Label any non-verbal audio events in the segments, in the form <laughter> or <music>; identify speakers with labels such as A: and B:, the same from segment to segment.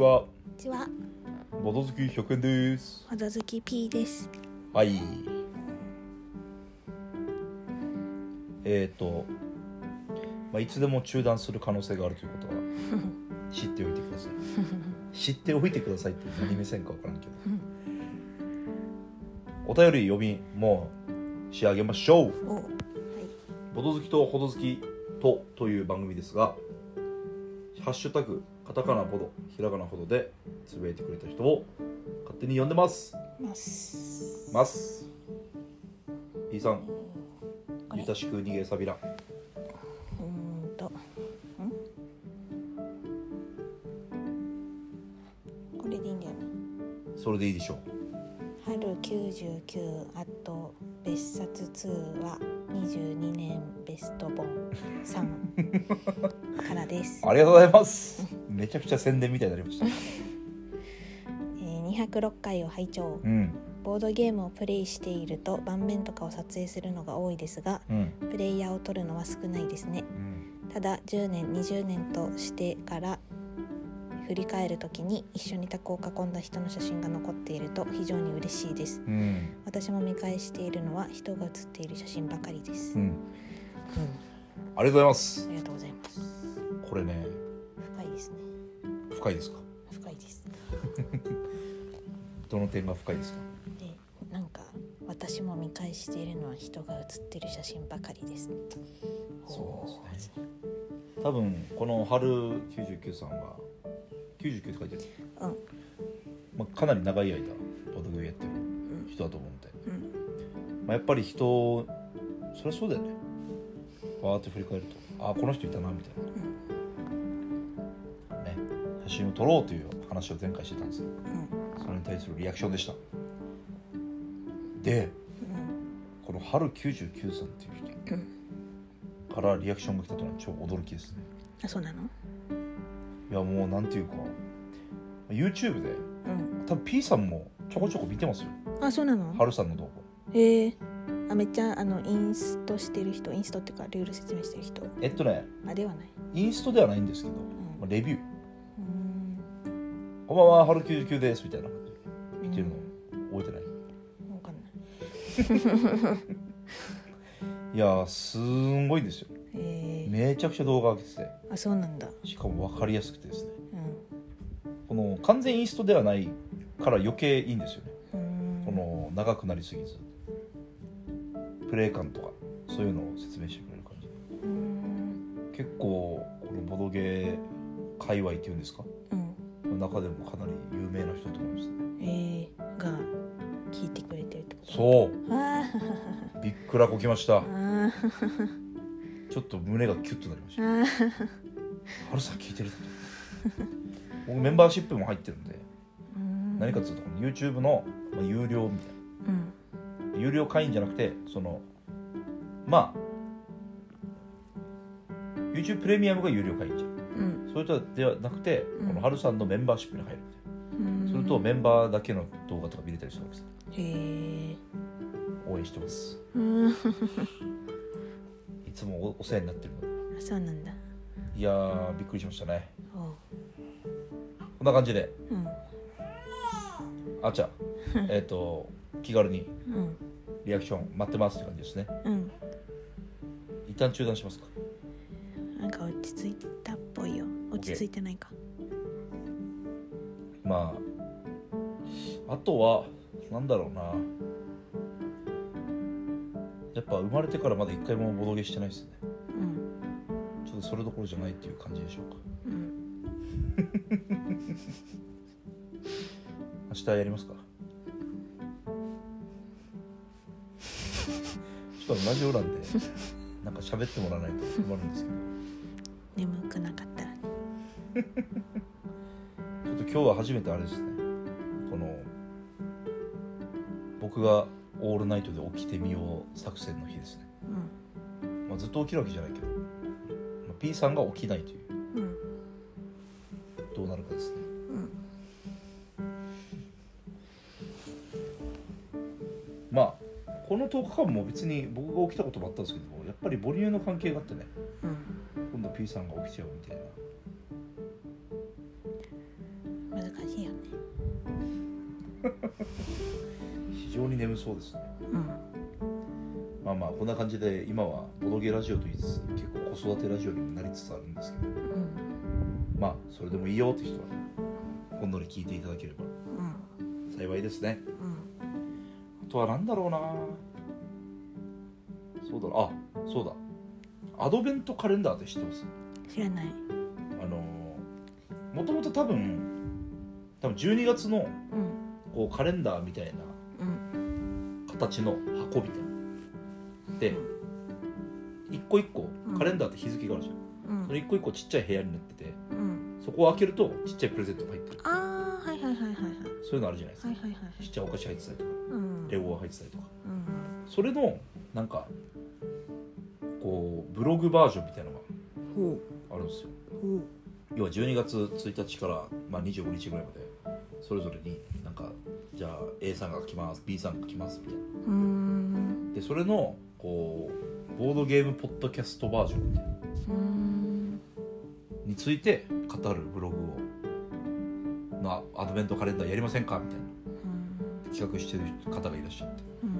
A: ちは。
B: こんにちは、
A: ボド好き100円です。
B: ほどずき P です。
A: はい。えっ、ー、と、まあ、いつでも中断する可能性があるということは <laughs> 知っておいてください。知っておいてくださいって何目線か分からんけど。お便り読みもう仕上げましょう。
B: お、はい、
A: ボド好きとほど好きとという番組ですがハッシュタグカタカナボドひらがなほどでつぶやいてくれた人を勝手に呼んでます
B: ます。
A: ます。P さん、ゆたしく逃げさびら。
B: うーんと、ん？これでいいんだよね。
A: それでいいでしょう。
B: 春99あと別冊2は22年ベスト本3からです。<laughs>
A: ありがとうございます。めちゃくちゃ宣伝みたいになりました。<laughs>
B: えー、206回を拝聴。
A: うん、
B: ボードゲームをプレイしていると盤面とかを撮影するのが多いですが、
A: うん、
B: プレイヤーを撮るのは少ないですね。
A: うん、
B: ただ10年20年としてから振り返る時に一緒にタコを囲んだ人の写真が残っていると非常に嬉しいです
A: うん、
B: 私も見返しているのは人が写っている写真ばかりです、うん
A: うん。ありがとうございます
B: あ。りがとうございます
A: これね
B: 深いです
A: か？
B: 深いです
A: どの点が深いですか？
B: でなんか私も見返しているのは人が写っている写真ばかりです
A: そうですね。多分この春99さんは99って書いてる。
B: うん
A: まあかなり長い間ボードゲームやってる
B: うん
A: 人だと思うんで、
B: うん
A: まあやっぱり人そりゃそうだよね。わーって振り返ると、あーこの人いたなみたいな。真を撮ろうという話を前回してたんですよ。
B: うん。
A: それに対するリアクションでした。で
B: うん。
A: この春99さんっていう人
B: うん。
A: からリアクションが来たというのは超驚きですね。
B: あそうなの？
A: いやもうなんていうか YouTube で
B: うん。
A: 多分 P さんもちょこちょこ見てますよ。
B: あそうなの？
A: 春さんの動
B: へえ。あめっちゃあのインストしてる人インストっていうかルール説明してる人。
A: 画えっとね
B: あではない。
A: インストではないんですけど、
B: ん。
A: まあレビュー。
B: うーん「
A: こんばんは春99です」みたいな。感じで見てるの。覚えてない？
B: わかんない。<laughs>
A: いやーすんごいですよ。
B: へえ
A: めちゃくちゃ動画上げてて。
B: あそうなんだ。
A: しかも分かりやすくてですね。
B: うん。
A: この完全インストではないから余計いいんですよね。
B: うーん。
A: この長くなりすぎず。プレイ感とかそういうのを説明してくれる感じ。
B: うーん。
A: 結構このボドゲー界隈っていうんですか？
B: うん
A: 中でもかなり有名な人だと思いますね。
B: えー、が聞いてくれてるってこと？
A: そう。
B: あ
A: びっくらこきました。ちょっと胸がキュッとなりました。
B: ー。あ
A: 春さん聞いてると？僕メンバーシップも入ってるんで
B: ー
A: 何かというと YouTube の、まあ、有料みたい
B: うん。
A: な有料会員じゃなくてそのまあ YouTube プレミアムが有料会員じゃんそれとではなくて、
B: うん。
A: この春さんのメンバーシップに入るみたいな、
B: うん。
A: するとメンバーだけの動画とか見れたりするわけです
B: へえ。
A: 応援してます。
B: うん。
A: いつもおお世話になってるの
B: そうなんだ。
A: いやーびっくりしましたね。こんな感じで。
B: うん。
A: あちゃえっと気軽に
B: うん。
A: リアクション待ってますって感じですね。
B: うん。
A: 一旦中断しますか。
B: なんか落ち着いた落ち着いて。ないか。
A: まああとはなんだろうな。やっぱ生まれてからまだ一回もボドゲしてないですね。
B: うん。
A: ちょっとそれどころじゃないっていう感じでしょうか。
B: うん。
A: 明日やりますか。ちょっとラジオ欄でなんか喋ってもらわないと困るんですけどちょっと今日は初めてあれですね。この僕がオールナイトで起きてみよう作戦の日ですね、
B: うん。
A: まあ、ずっと起きるわけじゃないけど、まあ、P さんが起きないという
B: うん。
A: どうなるかですね。
B: うん。
A: まあこの10日間も別に僕が起きたこともあったんですけどやっぱり母乳の関係があってね。
B: うん。
A: 今度 P さんが起きちゃうみたいな
B: 難しいよね。
A: 非常に眠そうですね。
B: うん。
A: まあまあこんな感じで今はボドゲラジオと言いつつ結構子育てラジオにもなりつつあるんですけど。
B: うん。
A: まあそれでもいいよって人はねほんのり聞いていただければ。
B: うん。
A: 幸いですね。
B: うん。
A: あとは何だろうな。そうだなあそうだ。アドベントカレンダーって知ってます？
B: 知らない。
A: あのもともと多分多分12月の
B: うん。
A: こうカレンダーみたいな
B: うん。
A: 形の箱みたいな。で一個一個
B: うん。
A: カレンダーって日付があるじゃん、
B: うん。
A: それ一個一個ちっちゃい部屋になってて
B: うん。
A: そこを開けるとちっちゃいプレゼントが入ってる。
B: ああはいはいはいはいはい。
A: そういうのあるじゃないですか、
B: はいはいはい
A: ちっちゃいお菓子入ってたりとか
B: うん。
A: レゴが入ってたりとか。
B: うん。
A: それのなんかこうブログバージョンみたいなの
B: ほ
A: があるんですよ。
B: うほう
A: 要は12月1日から、まあ、25日ぐらいまでそれぞれになんかじゃあ A さんが来ます B さんが来ますみたいな。でそれのこうボードゲームポッドキャストバージョンみたいな。について語るブログを。のアドベントカレンダーやりませんか？みたいな。
B: うん。
A: 企画してる方がいらっしゃって。
B: うん。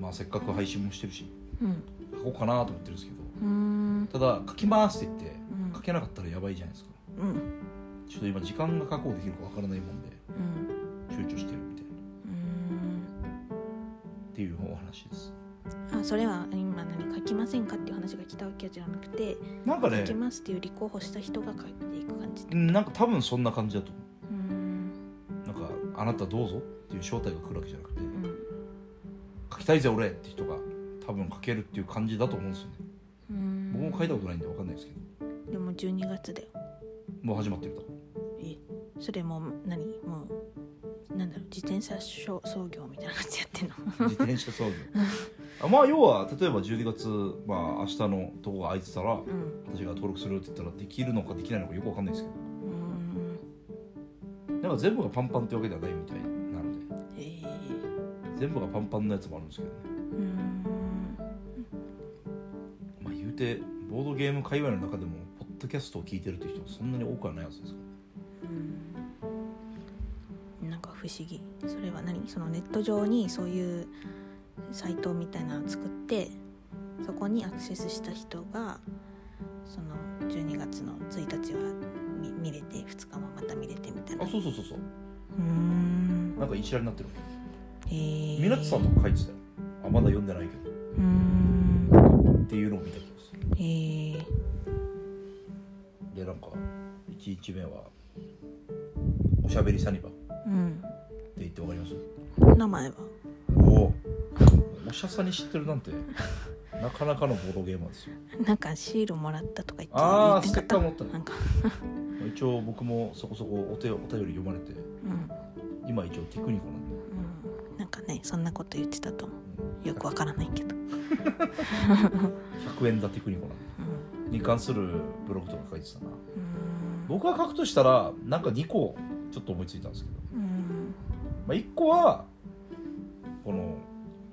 A: まあせっかく配信もしてるし
B: うん。
A: 書こうかなと思ってるんですけどただ書きますって言って
B: うん。
A: 書けなかったらやばいじゃないですか。
B: うん。
A: ちょっと今時間が確保できるかわからないもんで
B: うん。
A: 躊躇してるみたいな。
B: う
A: っていうお話です。
B: あそれは今何書きませんかっていう話が来たわけじゃなくて
A: なんかね
B: 書きますっていう立候補した人が書いていく感じ。
A: うんなんか多分そんな感じだと思
B: う。
A: なんかあなたどうぞっていう招待が来るわけじゃなくて
B: うん。
A: 書きたいぜ俺って人が多分書けるっていう感じだと思うんですよね僕も書いたことないんで分かんないですけど。
B: でも12月だよ。
A: もう始まってると。
B: えそれも何？もうなんだろう？自転車操業みたいな感じでやってんの？
A: 自転車操業。<laughs> あまあ要は例えば12月まあ明日のとこが空いてたら
B: うん。
A: 私が登録するって言ったらできるのかできないのかよく分かんないですけど。
B: うーん。
A: なんか全部がパンパンってわけではないみたいなので。
B: えー。
A: 全部がパンパンのやつもあるんですけどね。
B: うーん。
A: まあ言うてボードゲーム界隈の中でもポッドキャストを聞いてるって人はそんなに多くはないはずですか？
B: うん。なんか不思議。それは何？そのネット上にそういうサイトみたいなのを作ってそこにアクセスした人がその12月の1日は見見れて2日もまた見れてみたいな。
A: あそうそうそうそう。
B: うーん。
A: なんか一覧になってる
B: へえ
A: みなつさんとか書いてたよ。あまだ読んでないけど。
B: うーん。
A: っていうのを見た気がする
B: へえ
A: でなんか1日目はおしゃべりサニバって
B: うん
A: 言ってわかります？
B: 名前は？
A: おおおしゃさに知ってるなんて <laughs> なかなかのボードゲーマーですよ。
B: なんかシールもらったとか言って
A: あー
B: 言ってんかった？
A: ステッカー持ったね
B: なんか。
A: 一応僕もそこそこお手お便り読まれて
B: うん。
A: 今一応テクニコなんで。
B: うん。なんかねそんなこと言ってたと思うよくわからないけど、
A: 100円だテクニコな
B: うん。
A: に関するブログとか書いてたな。
B: うん。
A: 僕が書くとしたらなんか2個ちょっと思いついたんですけど、
B: うん。
A: まあ、1個はこの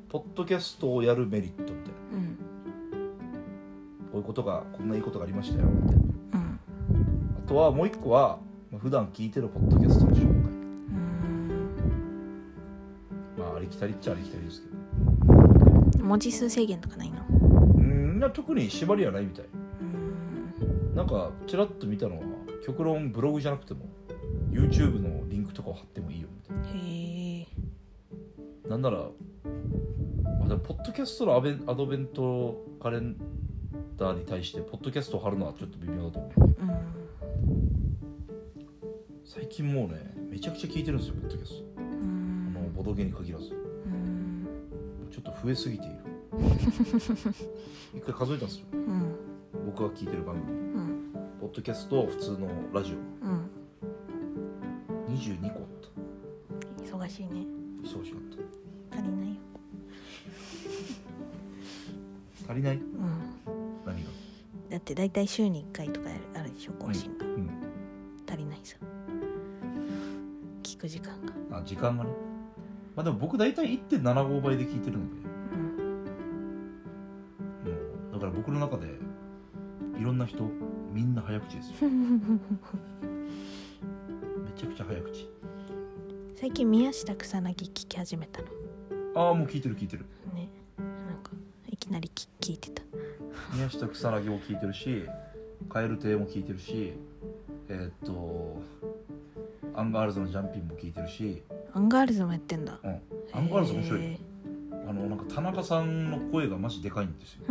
A: ポッドキャストをやるメリットみたいな
B: うん。
A: こういうことがこんないいことがありましたよみたいな
B: うん。
A: あとはもう1個はまあ普段聞いてるポッドキャストの紹介。
B: うん。
A: まあありきたりっちゃありきたりですけど
B: 文字数制限とかないの？
A: うんな特に縛りはないみたい。
B: うん。
A: なんかちらっと見たのは極論ブログじゃなくても YouTube のリンクとかを貼ってもいいよみたい
B: へえ。
A: ななんならあでもポッドキャストのアベンアドベントカレンダーに対してポッドキャストを貼るのはちょっと微妙だと思う。
B: うん。
A: 最近もうねめちゃくちゃ聞いてるんですよポッドキャスト。
B: う
A: あの
B: ん
A: ボドゲに限らず。
B: うん
A: ちょっと増えすぎている。一回数えたんですよ。
B: うん
A: 僕が聞いてる番組。
B: うん
A: ポッドキャスト普通のラジ
B: うん
A: オ22個あった。
B: 忙しいね。
A: 忙しかっ
B: 足りないよ。
A: た足りない？
B: うん。
A: 何が？
B: だって大体週に1回とかあるでしょ更新が、
A: うん。
B: 足りないさ。聞く時間が。
A: あ時間がねまあでも僕大体1.75倍で聞いてるので。
B: うん。
A: もうだから僕の中でいろんな人みんな早口ですよ。<laughs> めちゃくちゃ早口。
B: 最近宮下草薙聞き始めたの？
A: ああもう聞いてる聞いてる。
B: ね。なんかいきなり聞聞いてた。<laughs>
A: 宮下草薙も聞いてるし蛙亭も聞いてるしえーっとアンガールズのジャンピンも聞いてるし、
B: アンガールズもやってんだ。
A: うん、アンガールズ面白いあのなんか田中さんの声がマジでかいんですよ。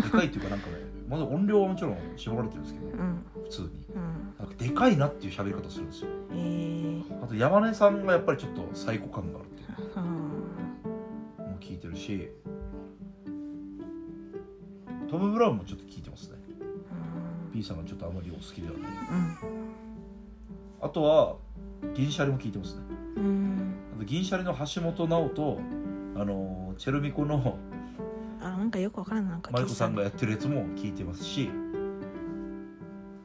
A: でかいっていうかなんかねまだ音量はもちろん絞られてるんですけど
B: うん。
A: 普通に。
B: うん。
A: なんかでかいなっていう喋り方するんですよ。
B: えー。
A: あと山根さんがやっぱりちょっとサイコ感があるっていう。
B: うん。
A: のも聞いてるしトム・ブラウンもちょっと聞いてますね。P さんがちょっとあまりお好きではない。あとは銀シャリも聞いてますね。
B: うんうん
A: あと銀シャリの橋本直とあのチェルミコの
B: あなんかよくわからんなんか。
A: マリコさんがやってるやつも聞いてますし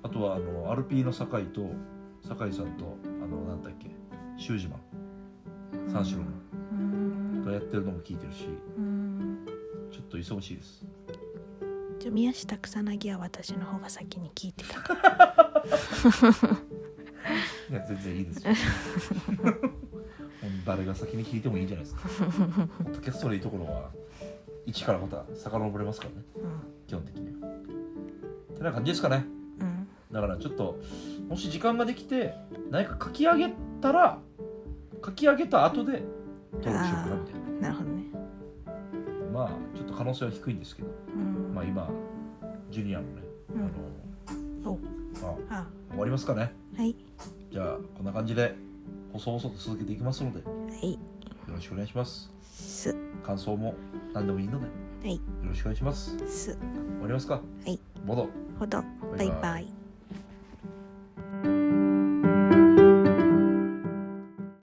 A: あとはあのアルピーの酒井と酒井さんとあのなんだっけシュージマン三四郎
B: うん。
A: がやってるのも聞いてるし
B: うん。
A: ちょっと忙しいです。
B: じゃあ宮下草薙は私の方が先に聞いてた。か <laughs> ら
A: いや全然いいですよ <laughs> <laughs> もう誰が先に聞いてもいいじゃないですか。ポッドキャストのいいところは一からまた遡れますからね。基本的には。てな感じですかね。
B: うんうん
A: だからちょっともし時間ができて何か書き上げたら書き上げた後で登録しようかなみたいな。
B: なるほどね。
A: まあちょっと可能性は低いんですけど。
B: うん。
A: まあ今ジュニアのね、あのまあ
B: あ。
A: 終わりますかね。
B: はい。
A: じゃあこんな感じで細々と続けていきますのでよ
B: はい。
A: ろしくお願いします。
B: す。
A: 感想も何でもいいのでよ
B: はい。
A: ろしくお願いします。終
B: す
A: わりますか？
B: はい。
A: ボド
B: ほどバイバイ